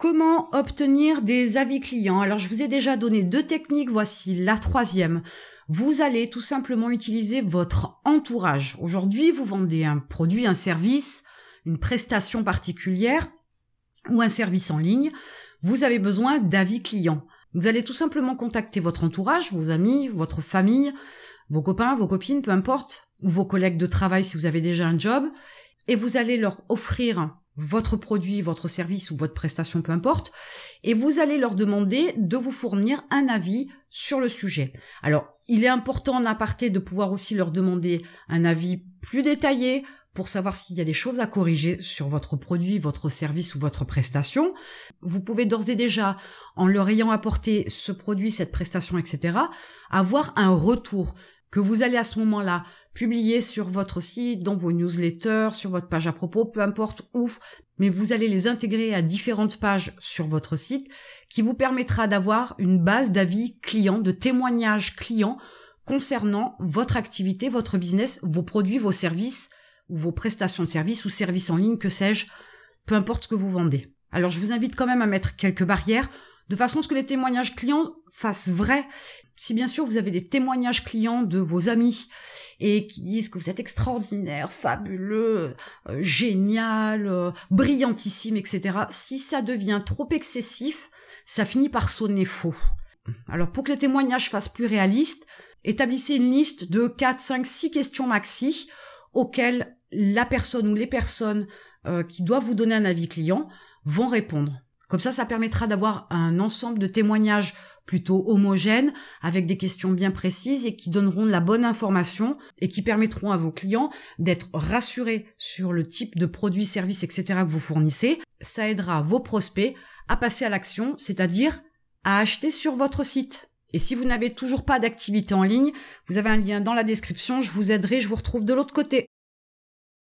Comment obtenir des avis clients? Alors je vous ai déjà donné deux techniques, voici la troisième. Vous allez tout simplement utiliser votre entourage. Aujourd'hui, vous vendez un produit, un service, une prestation particulière ou un service en ligne. Vous avez besoin d'avis clients. Vous allez tout simplement contacter votre entourage, vos amis, votre famille, vos copains, vos copines, peu importe, ou vos collègues de travail si vous avez déjà un job, et vous allez leur offrir votre produit, votre service ou votre prestation, peu importe, et vous allez leur demander de vous fournir un avis sur le sujet. Alors, il est important en aparté de pouvoir aussi leur demander un avis plus détaillé pour savoir s'il y a des choses à corriger sur votre produit, votre service ou votre prestation. Vous pouvez d'ores et déjà, en leur ayant apporté ce produit, cette prestation, etc., avoir un retour que vous allez à ce moment-là publier sur votre site, dans vos newsletters, sur votre page à propos, peu importe où, mais vous allez les intégrer à différentes pages sur votre site qui vous permettra d'avoir une base d'avis clients, de témoignages clients concernant votre activité, votre business, vos produits, vos services ou vos prestations de services ou services en ligne, que sais-je, peu importe ce que vous vendez. Alors je vous invite quand même à mettre quelques barrières de façon à ce que les témoignages clients fassent vrai. Si bien sûr vous avez des témoignages clients de vos amis et qui disent que vous êtes extraordinaire, fabuleux, euh, génial, euh, brillantissime, etc. Si ça devient trop excessif, ça finit par sonner faux. Alors pour que les témoignages fassent plus réalistes, établissez une liste de 4, 5, 6 questions maxi auxquelles la personne ou les personnes euh, qui doivent vous donner un avis client vont répondre. Comme ça, ça permettra d'avoir un ensemble de témoignages plutôt homogènes, avec des questions bien précises et qui donneront la bonne information et qui permettront à vos clients d'être rassurés sur le type de produits, services, etc. que vous fournissez. Ça aidera vos prospects à passer à l'action, c'est-à-dire à acheter sur votre site. Et si vous n'avez toujours pas d'activité en ligne, vous avez un lien dans la description, je vous aiderai, je vous retrouve de l'autre côté.